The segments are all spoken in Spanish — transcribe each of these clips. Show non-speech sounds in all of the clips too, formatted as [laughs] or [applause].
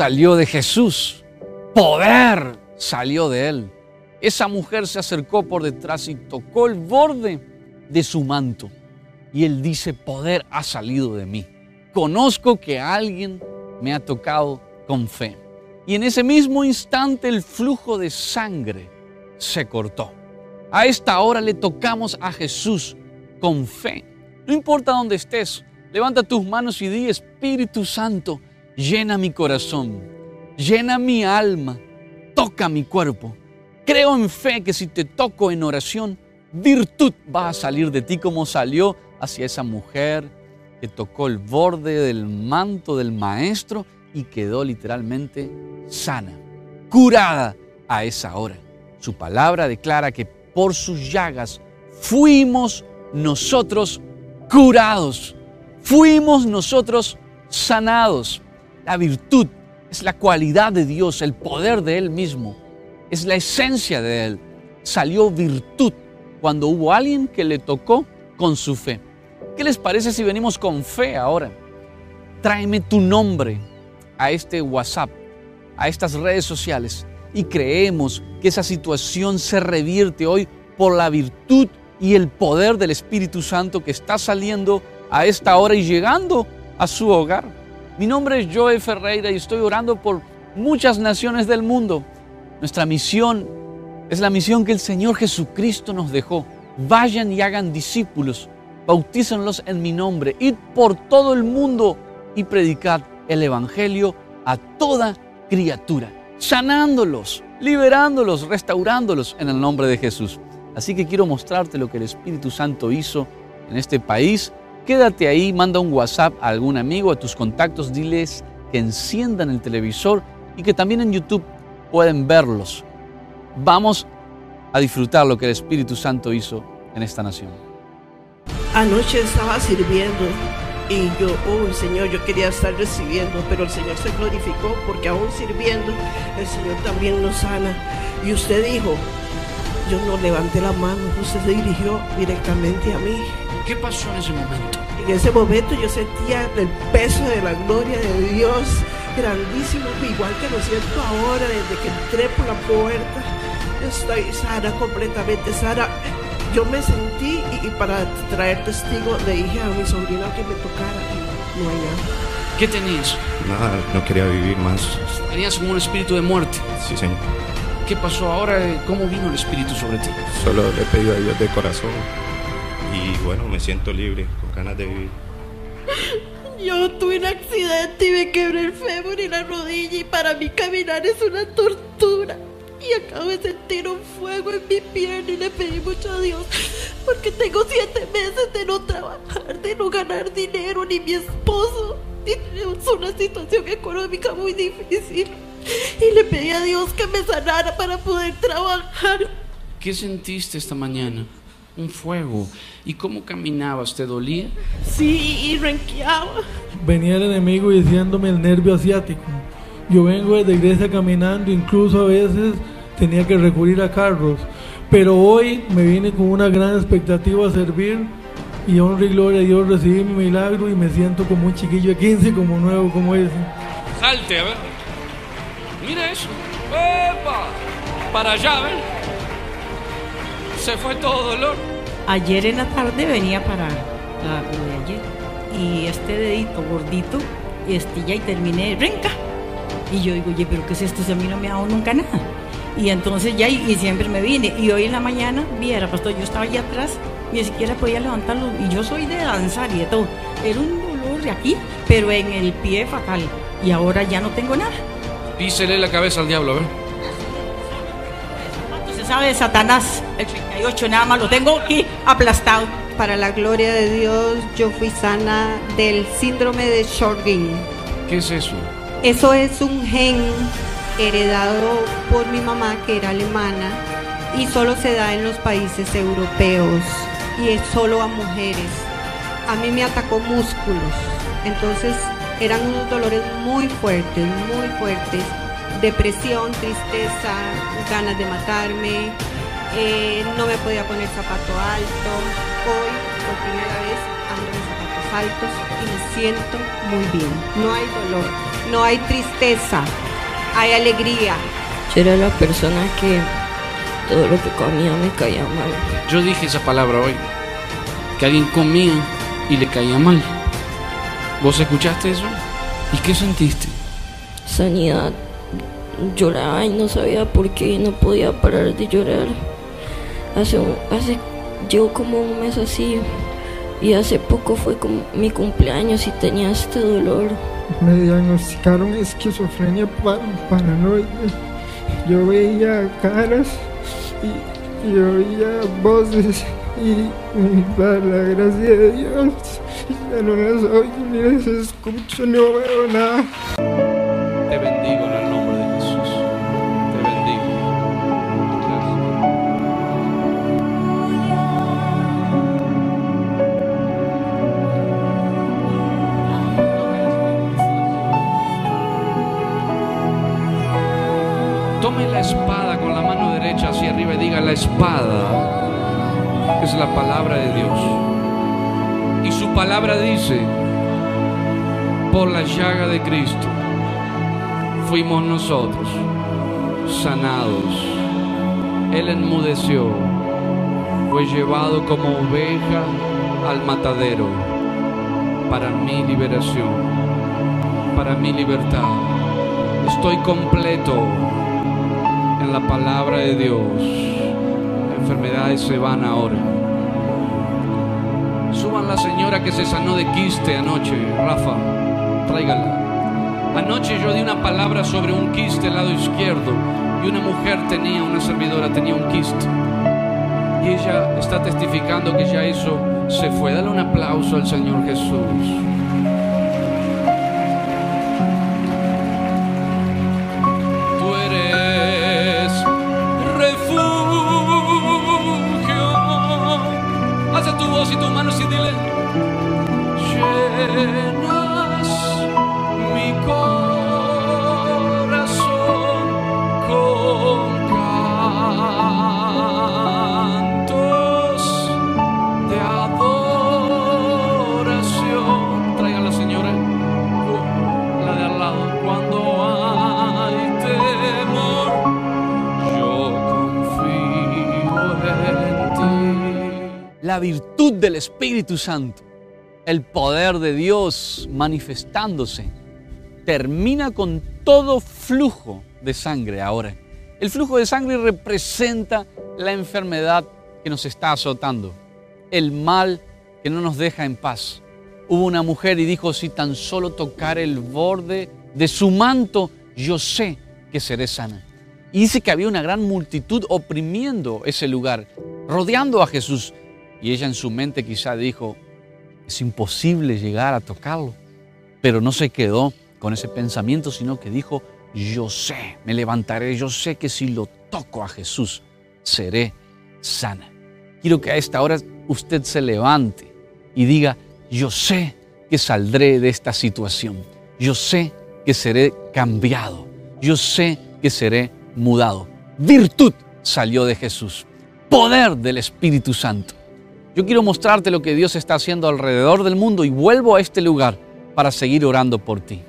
Salió de Jesús, poder salió de él. Esa mujer se acercó por detrás y tocó el borde de su manto. Y él dice, poder ha salido de mí. Conozco que alguien me ha tocado con fe. Y en ese mismo instante el flujo de sangre se cortó. A esta hora le tocamos a Jesús con fe. No importa dónde estés, levanta tus manos y di, Espíritu Santo, llena mi corazón, llena mi alma, toca mi cuerpo. Creo en fe que si te toco en oración, virtud va a salir de ti como salió hacia esa mujer que tocó el borde del manto del maestro y quedó literalmente sana, curada a esa hora. Su palabra declara que por sus llagas fuimos nosotros curados, fuimos nosotros sanados. La virtud es la cualidad de Dios, el poder de Él mismo, es la esencia de Él. Salió virtud cuando hubo alguien que le tocó con su fe. ¿Qué les parece si venimos con fe ahora? Tráeme tu nombre a este WhatsApp, a estas redes sociales y creemos que esa situación se revierte hoy por la virtud y el poder del Espíritu Santo que está saliendo a esta hora y llegando a su hogar. Mi nombre es Joe Ferreira y estoy orando por muchas naciones del mundo. Nuestra misión es la misión que el Señor Jesucristo nos dejó. Vayan y hagan discípulos, bautícenlos en mi nombre, id por todo el mundo y predicad el Evangelio a toda criatura, sanándolos, liberándolos, restaurándolos en el nombre de Jesús. Así que quiero mostrarte lo que el Espíritu Santo hizo en este país Quédate ahí, manda un WhatsApp a algún amigo, a tus contactos, diles que enciendan el televisor y que también en YouTube pueden verlos. Vamos a disfrutar lo que el Espíritu Santo hizo en esta nación. Anoche estaba sirviendo y yo, oh Señor, yo quería estar recibiendo, pero el Señor se glorificó porque aún sirviendo, el Señor también nos sana. Y usted dijo, yo no levanté la mano, usted se dirigió directamente a mí. ¿Qué pasó en ese momento? En ese momento yo sentía el peso de la gloria de Dios grandísimo, igual que lo siento ahora desde que entré por la puerta. Estoy sana, completamente sana. Yo me sentí y, para traer testigo le dije a mi sobrino que me tocara y no hay nada. ¿Qué tenías? Nada, no quería vivir más. Tenías como un espíritu de muerte. Sí, señor. ¿Qué pasó ahora? ¿Cómo vino el espíritu sobre ti? Solo le pedí a Dios de corazón y bueno, me siento libre, con ganas de vivir. [laughs] Yo tuve un accidente y me quebré el fémur y la rodilla y para mí caminar es una tortura. Y acabo de sentir un fuego en mi pierna y le pedí mucho a Dios porque tengo siete meses de no trabajar, de no ganar dinero, ni mi esposo. Y tenemos una situación económica muy difícil. Y le pedí a Dios que me sanara para poder trabajar. ¿Qué sentiste esta mañana? Un fuego. ¿Y cómo caminabas? ¿Te dolía? Sí, y renqueaba. Venía el enemigo diciéndome el nervio asiático. Yo vengo desde iglesia caminando, incluso a veces tenía que recurrir a carros. Pero hoy me vine con una gran expectativa a servir y honra y gloria a Dios recibí mi milagro y me siento como un chiquillo de 15, como nuevo, como ese. Salte, a ver. Mira eso. ¡Epa! Para allá, a ver se fue todo dolor. Ayer en la tarde venía para la, lo de ayer y este dedito gordito estilla y terminé renca. Y yo digo, oye, pero ¿qué es esto? Si a mí no me ha dado nunca nada. Y entonces ya, y, siempre me vine. Y hoy en la mañana, viera, pastor, yo estaba allá atrás ni siquiera podía levantarlo. Y yo soy de danzar y de todo. Era un dolor de aquí, pero en el pie fatal. Y ahora ya no tengo nada. Písele la cabeza al diablo, a ver. Sabe de Satanás, el 38, nada más lo tengo aquí aplastado. Para la gloria de Dios, yo fui sana del síndrome de Sjögren. ¿Qué es eso? Eso es un gen heredado por mi mamá, que era alemana, y solo se da en los países europeos, y es solo a mujeres. A mí me atacó músculos, entonces eran unos dolores muy fuertes, muy fuertes. Depresión, tristeza, ganas de matarme, eh, no me podía poner zapato alto. Hoy, por primera vez, ando en zapatos altos y me siento muy bien. No hay dolor, no hay tristeza, hay alegría. Yo era la persona que todo lo que comía me caía mal. Yo dije esa palabra hoy. Que alguien comía y le caía mal. ¿Vos escuchaste eso? ¿Y qué sentiste? Sanidad. Lloraba y no sabía por qué, no podía parar de llorar. Hace, hace llevo como un mes así y hace poco fue como mi cumpleaños y tenía este dolor. Me diagnosticaron esquizofrenia pa- paranoide. Yo veía caras y, y oía voces y, y para la gracia de Dios ya no las oigo ni las escucho, no veo nada. La palabra de Dios. Y su palabra dice, por la llaga de Cristo fuimos nosotros sanados. Él enmudeció, fue llevado como oveja al matadero para mi liberación, para mi libertad. Estoy completo en la palabra de Dios. Enfermedades se van ahora. Suban la señora que se sanó de quiste anoche, Rafa. Tráigala. Anoche yo di una palabra sobre un quiste al lado izquierdo y una mujer tenía, una servidora tenía un quiste. Y ella está testificando que ya eso se fue. Dale un aplauso al Señor Jesús. Tu voz y tus manos y dile. Llenas mi corazón virtud del Espíritu Santo, el poder de Dios manifestándose, termina con todo flujo de sangre ahora. El flujo de sangre representa la enfermedad que nos está azotando, el mal que no nos deja en paz. Hubo una mujer y dijo, si tan solo tocar el borde de su manto, yo sé que seré sana. Y dice que había una gran multitud oprimiendo ese lugar, rodeando a Jesús. Y ella en su mente quizá dijo, es imposible llegar a tocarlo. Pero no se quedó con ese pensamiento, sino que dijo, yo sé, me levantaré, yo sé que si lo toco a Jesús, seré sana. Quiero que a esta hora usted se levante y diga, yo sé que saldré de esta situación, yo sé que seré cambiado, yo sé que seré mudado. Virtud salió de Jesús, poder del Espíritu Santo. Yo quiero mostrarte lo que Dios está haciendo alrededor del mundo y vuelvo a este lugar para seguir orando por ti.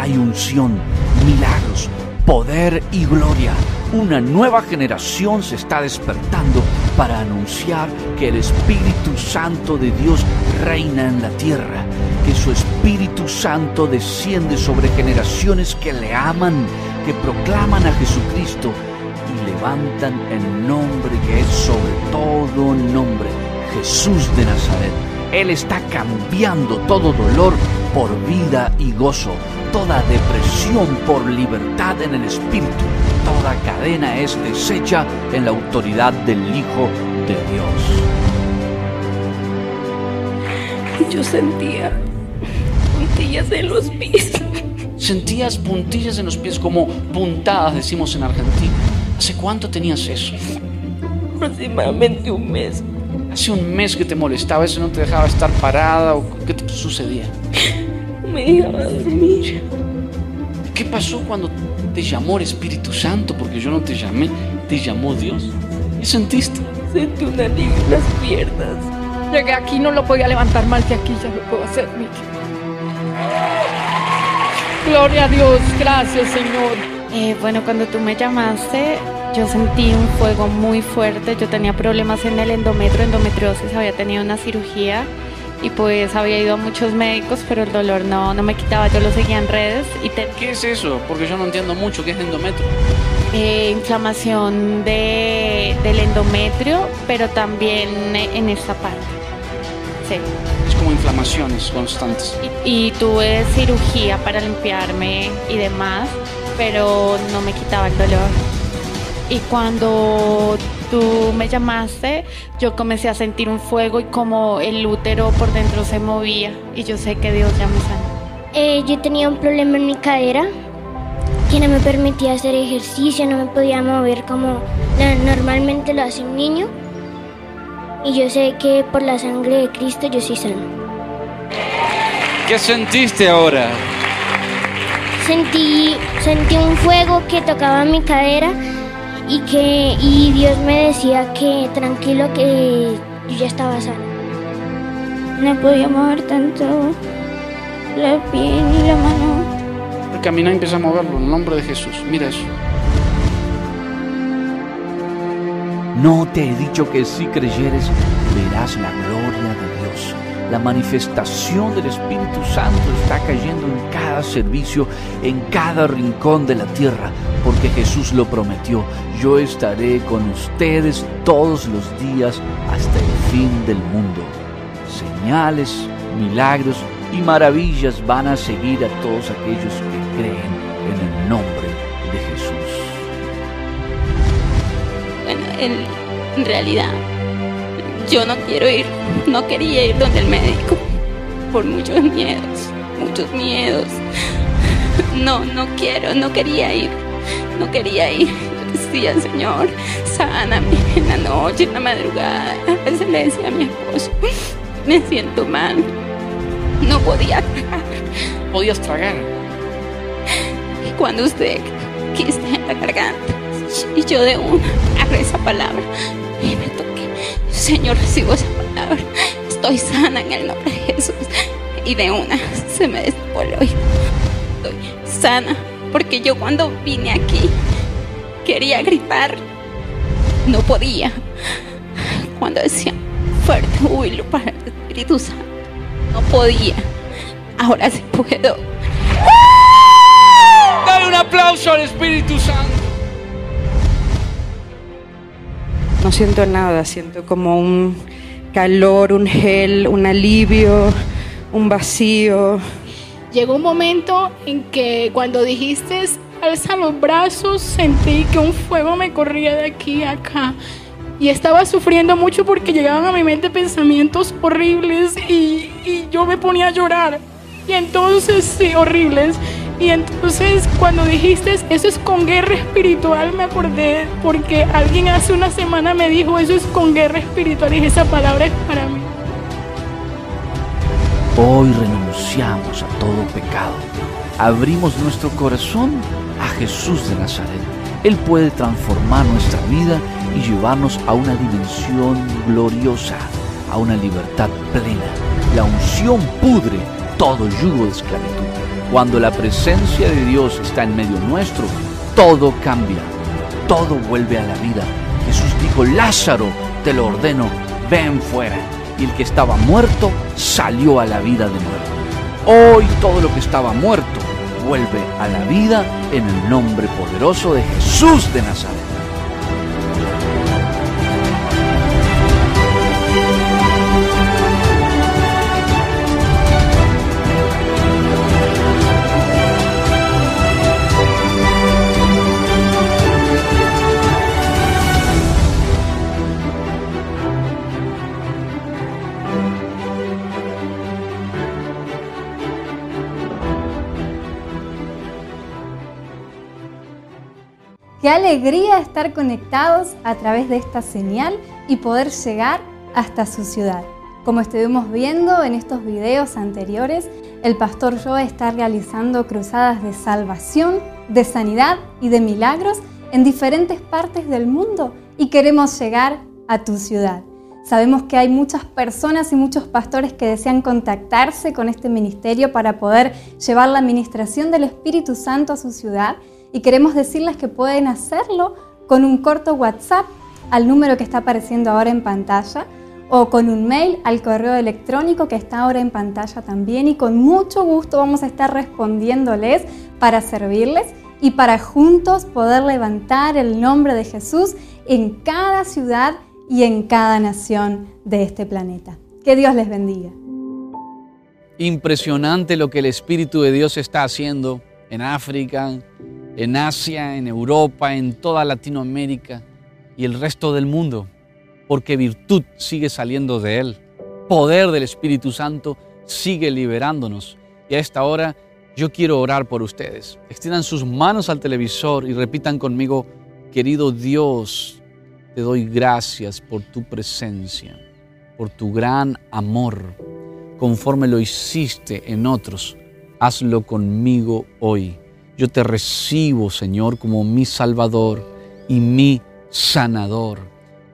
Hay unción, milagros, poder y gloria. Una nueva generación se está despertando para anunciar que el Espíritu Santo de Dios reina en la tierra, que su Espíritu Santo desciende sobre generaciones que le aman, que proclaman a Jesucristo y levantan el nombre que es sobre todo nombre, Jesús de Nazaret. Él está cambiando todo dolor por vida y gozo, toda depresión por libertad en el Espíritu, toda cadena es deshecha en la autoridad del Hijo de Dios. Yo sentía puntillas en los pies. Sentías puntillas en los pies como puntadas, decimos en Argentina. ¿Hace cuánto tenías eso? Aproximadamente un mes. Hace un mes que te molestaba, eso no te dejaba estar parada o qué te sucedía. Me dejaba dormir. ¿Qué pasó cuando te llamó el Espíritu Santo? Porque yo no te llamé, te llamó Dios. ¿Qué sentiste? Sentí un alivio en las piernas. Llegué aquí, no lo podía levantar mal que aquí ya lo puedo hacer, Miki. Gloria a Dios, gracias Señor. Eh, bueno, cuando tú me llamaste, yo sentí un fuego muy fuerte. Yo tenía problemas en el endometrio, endometriosis, había tenido una cirugía y pues había ido a muchos médicos, pero el dolor no, no me quitaba. Yo lo seguía en redes y te, ¿Qué es eso? Porque yo no entiendo mucho qué es endometrio. eh, inflamación de, del endometrio, pero también en esta parte. Sí. Es como inflamaciones constantes. Y, y tuve cirugía para limpiarme y demás, pero no me quitaba el dolor. Y cuando tú me llamaste, yo comencé a sentir un fuego y como el útero por dentro se movía. Y yo sé que Dios ya me sanó. Eh, yo tenía un problema en mi cadera que no me permitía hacer ejercicio, no me podía mover como no- normalmente lo hace un niño. Y yo sé que por la sangre de Cristo yo soy sano. ¿Qué sentiste ahora? Sentí, sentí un fuego que tocaba mi cadera y que y Dios me decía que tranquilo que yo ya estaba sano. No podía mover tanto la pie ni la mano. Camina y empieza a moverlo en el nombre de Jesús. Mira eso. No te he dicho que si creyeres verás la gloria de Dios. La manifestación del Espíritu Santo está cayendo en cada servicio, en cada rincón de la tierra, porque Jesús lo prometió. Yo estaré con ustedes todos los días hasta el fin del mundo. Señales, milagros y maravillas van a seguir a todos aquellos que creen en el nombre de Jesús. Bueno, en, realidad, yo no quiero ir, no quería ir donde el médico, por muchos miedos, muchos miedos. No, no quiero, no quería ir, no quería ir. Yo decía, Señor, sáname en la noche, en la madrugada. A veces le decía a mi esposo, me siento mal, no podía tragar. Podías tragar. Y cuando usted quise en la garganta, y yo de una agarré esa palabra y me. Señor, recibo esa palabra. Estoy sana en el nombre de Jesús. Y de una se me oído. Estoy sana porque yo cuando vine aquí quería gritar. No podía. Cuando decía fuerte júbilo para el Espíritu Santo, no podía. Ahora sí puedo. Dale un aplauso al Espíritu Santo. No siento nada, siento como un calor, un gel, un alivio, un vacío. Llegó un momento en que cuando dijiste alza los brazos, sentí que un fuego me corría de aquí a acá. Y estaba sufriendo mucho porque llegaban a mi mente pensamientos horribles y, y yo me ponía a llorar. Y entonces, sí, horribles. Y entonces cuando dijiste eso es con guerra espiritual, me acordé porque alguien hace una semana me dijo eso es con guerra espiritual y esa palabra es para mí. Hoy renunciamos a todo pecado. Abrimos nuestro corazón a Jesús de Nazaret. Él puede transformar nuestra vida y llevarnos a una dimensión gloriosa, a una libertad plena. La unción pudre todo yugo de esclavitud. Cuando la presencia de Dios está en medio nuestro, todo cambia, todo vuelve a la vida. Jesús dijo, Lázaro, te lo ordeno, ven fuera. Y el que estaba muerto salió a la vida de nuevo. Hoy todo lo que estaba muerto vuelve a la vida en el nombre poderoso de Jesús de Nazaret. Qué alegría estar conectados a través de esta señal y poder llegar hasta su ciudad. Como estuvimos viendo en estos videos anteriores, el pastor Joe está realizando cruzadas de salvación, de sanidad y de milagros en diferentes partes del mundo y queremos llegar a tu ciudad. Sabemos que hay muchas personas y muchos pastores que desean contactarse con este ministerio para poder llevar la administración del Espíritu Santo a su ciudad y queremos decirles que pueden hacerlo con un corto WhatsApp al número que está apareciendo ahora en pantalla o con un mail al correo electrónico que está ahora en pantalla también y con mucho gusto vamos a estar respondiéndoles para servirles y para juntos poder levantar el nombre de Jesús en cada ciudad y en cada nación de este planeta. Que Dios les bendiga. Impresionante lo que el Espíritu de Dios está haciendo en África, en Asia, en Europa, en toda Latinoamérica y el resto del mundo, porque virtud sigue saliendo de Él. Poder del Espíritu Santo sigue liberándonos. Y a esta hora yo quiero orar por ustedes. Extiendan sus manos al televisor y repitan conmigo, querido Dios, te doy gracias por tu presencia, por tu gran amor. Conforme lo hiciste en otros, hazlo conmigo hoy. Yo te recibo, Señor, como mi Salvador y mi sanador.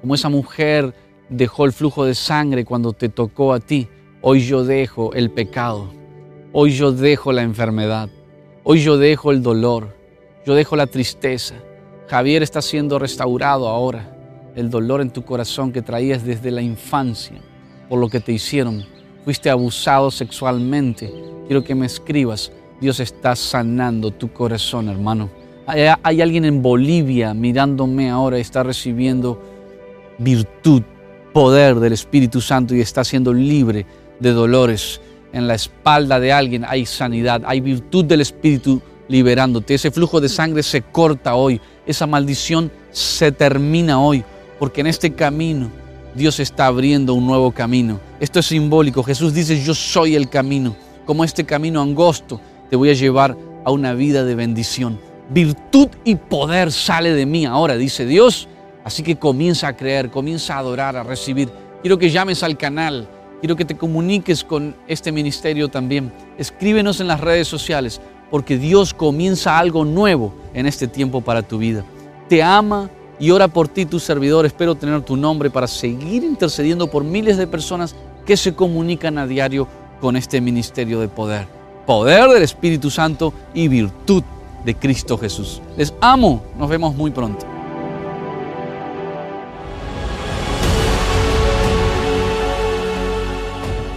Como esa mujer dejó el flujo de sangre cuando te tocó a ti, hoy yo dejo el pecado. Hoy yo dejo la enfermedad. Hoy yo dejo el dolor. Yo dejo la tristeza. Javier está siendo restaurado ahora. El dolor en tu corazón que traías desde la infancia por lo que te hicieron. Fuiste abusado sexualmente. Quiero que me escribas Dios está sanando tu corazón, hermano. Hay, alguien en Bolivia mirándome ahora y está recibiendo virtud, poder del Espíritu Santo y está siendo libre de dolores. En la espalda de alguien hay sanidad, hay virtud del Espíritu liberándote. Ese flujo de sangre se corta hoy, esa maldición se termina hoy, porque en este camino Dios está abriendo un nuevo camino. Esto es simbólico. Jesús dice, yo soy el camino, como este camino angosto te voy a llevar a una vida de bendición. Virtud y poder sale de mí ahora, dice Dios. Así que comienza a creer, comienza a adorar, a recibir. Quiero que llames al canal, quiero que te comuniques con este ministerio también. Escríbenos en las redes sociales, porque Dios comienza algo nuevo en este tiempo para tu vida. Te ama y ora por ti, tu servidor. Espero tener tu nombre para seguir intercediendo por miles de personas que se comunican a diario con este ministerio de poder poder del Espíritu Santo y virtud de Cristo Jesús. Les amo, nos vemos muy pronto.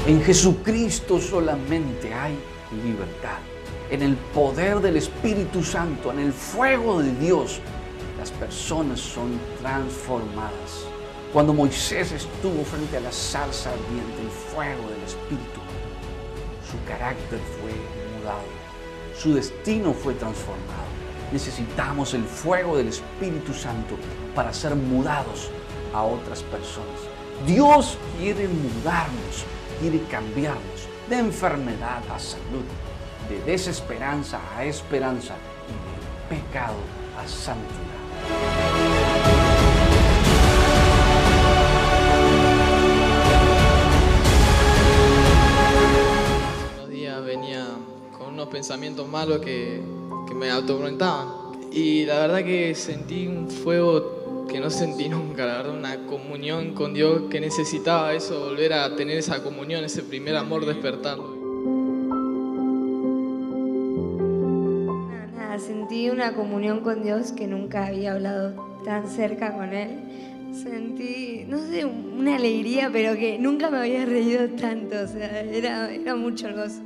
En Jesucristo solamente hay libertad. En el poder del Espíritu Santo, en el fuego de Dios, las personas son transformadas. Cuando Moisés estuvo frente a la zarza ardiente, el fuego del Espíritu su carácter fue mudado, su destino fue transformado. Necesitamos el fuego del Espíritu Santo para ser mudados a otras personas. Dios quiere mudarnos, quiere cambiarnos de enfermedad a salud, de desesperanza a esperanza y de pecado a santidad. Pensamientos malos que, que me atormentaban. Y la verdad que sentí un fuego que no sentí [laughs] nunca, la verdad, una comunión con Dios que necesitaba eso, volver a tener esa comunión, ese primer amor despertando. Nada, sentí una comunión con Dios que nunca había hablado tan cerca con Él sentí, no sé, una alegría, pero que nunca me había reído tanto. O sea, era, era mucho el gozo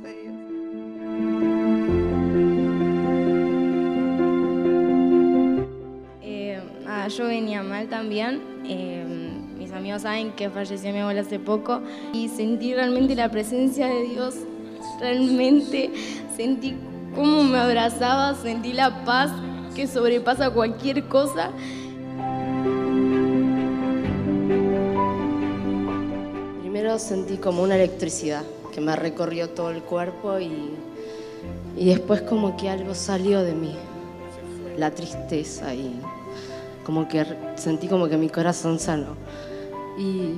yo venía mal también. eh, mis amigos saben que falleció mi abuela hace poco y sentí realmente la presencia de Dios. Realmente sentí cómo me abrazaba, sentí la paz que sobrepasa cualquier cosa. Primero sentí como una electricidad que me recorrió todo el cuerpo y, y después como que algo salió de mí, la tristeza y como que sentí como que mi corazón sanó y,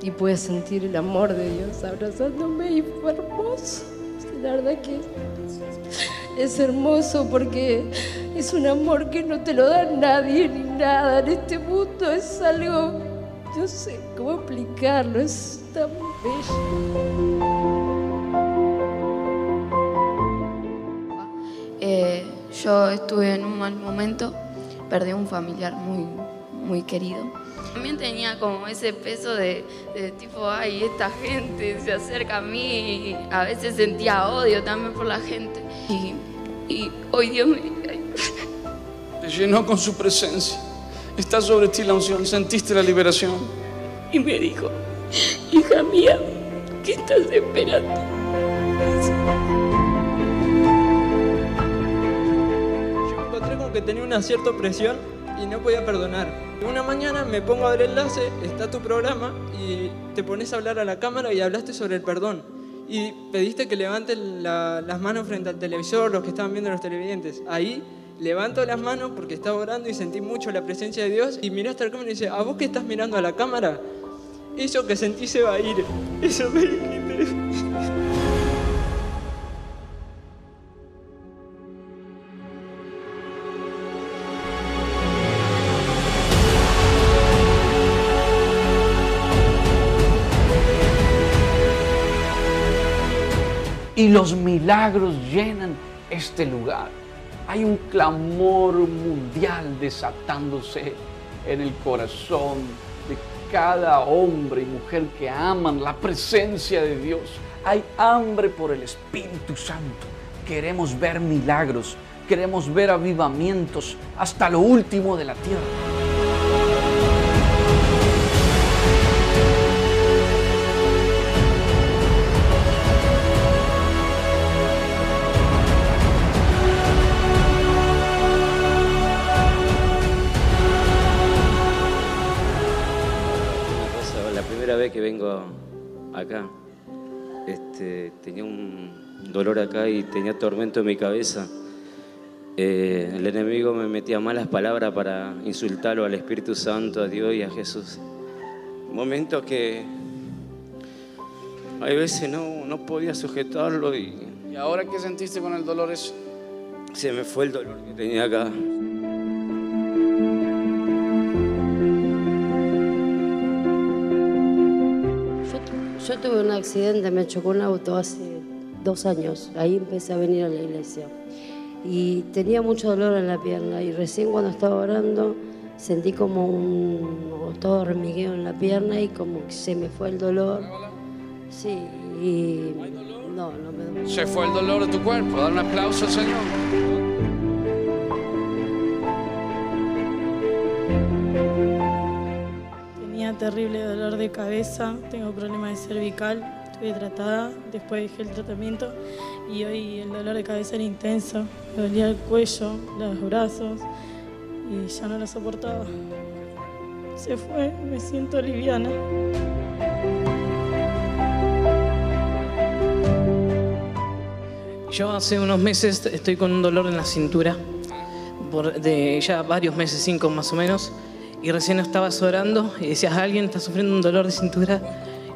y pude sentir el amor de Dios abrazándome y fue hermoso. La verdad que es hermoso porque es un amor que no te lo da nadie ni nada en este mundo, es algo, yo sé cómo explicarlo, es tan bello. Eh, yo estuve en un mal momento, perdí a un familiar muy, muy querido. También tenía como ese peso de, de tipo, ay, esta gente se acerca a mí y a veces sentía odio también por la gente. Y, y hoy Dios me Te llenó con su presencia. Está sobre ti la unción. Sentiste la liberación. y me dijo, hija mía, ¿qué estás esperando? Tenía una cierta presión y no podía perdonar. Una mañana me pongo a ver el enlace, está tu programa y te pones a hablar a la cámara y hablaste sobre el perdón. Y pediste que levanten la- las manos frente al televisor, los que estaban viendo los televidentes. Ahí levanto las manos porque estaba orando y sentí mucho la presencia de Dios y miraste al cámara y dice, ¿a vos que estás mirando a la cámara? Eso que sentí se va a ir. Eso me dijiste. Y los milagros llenan este lugar. Hay un clamor mundial desatándose en el corazón de cada hombre y mujer que aman la presencia de Dios. Hay hambre por el Espíritu Santo. Queremos ver milagros, queremos ver avivamientos hasta lo último de la tierra. Vengo acá, este, tenía un dolor acá y tenía tormento en mi cabeza. Eh, el enemigo me metía malas palabras para insultarlo al Espíritu Santo, a Dios y a Jesús. Momentos que hay veces no, no podía sujetarlo y ¿Y ahora qué sentiste con el dolor ese? se me fue el dolor que tenía acá. Yo, tuve un accidente, me chocó un auto hace dos años. Ahí empecé a venir a la iglesia. Y tenía mucho dolor en la pierna. Y recién cuando estaba orando sentí como un todo hormigueo en la pierna y como que se me fue el dolor. Sí, y no, no me. Se fue el dolor de tu cuerpo. Dar un aplauso Señor. Terrible dolor de cabeza, tengo problemas de cervical, estuve tratada, después dejé el tratamiento y hoy el dolor de cabeza era intenso, me dolía el cuello, los brazos y ya no lo soportaba. Se fue, me siento liviana. Yo hace unos meses estoy con un dolor en la cintura, por- de ya varios meses, cinco más o menos, y recién estabas orando y decías, alguien está sufriendo un dolor de cintura,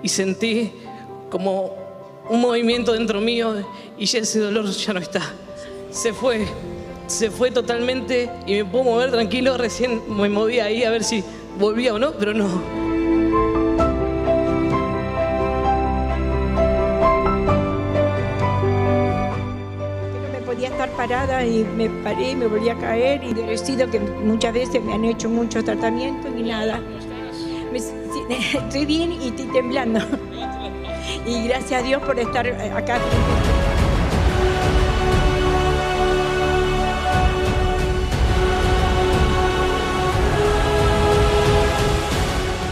y sentí como un movimiento dentro mío y ya ese dolor ya no está. Se fue, se fue totalmente y me puedo mover tranquilo, recién me moví ahí a ver si volvía o no, pero no. no parada y me paré y me volví a caer y he sido que muchas veces me han hecho muchos tratamientos y nada. [laughs] Estoy bien y estoy temblando. Y gracias a Dios por estar eh, acá.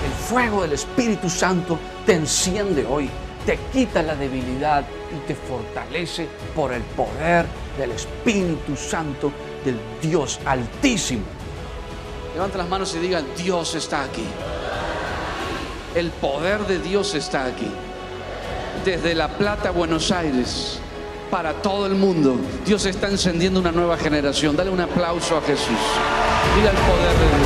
El fuego del Espíritu Santo te enciende hoy, te quita la debilidad y te fortalece por el poder del Espíritu Santo del Dios Altísimo. Levanta las manos y diga, Dios está aquí. El poder de Dios está aquí. Desde La Plata, Buenos Aires, para todo el mundo, Dios está encendiendo una nueva generación. Dale un aplauso a Jesús. Diga el poder de Dios.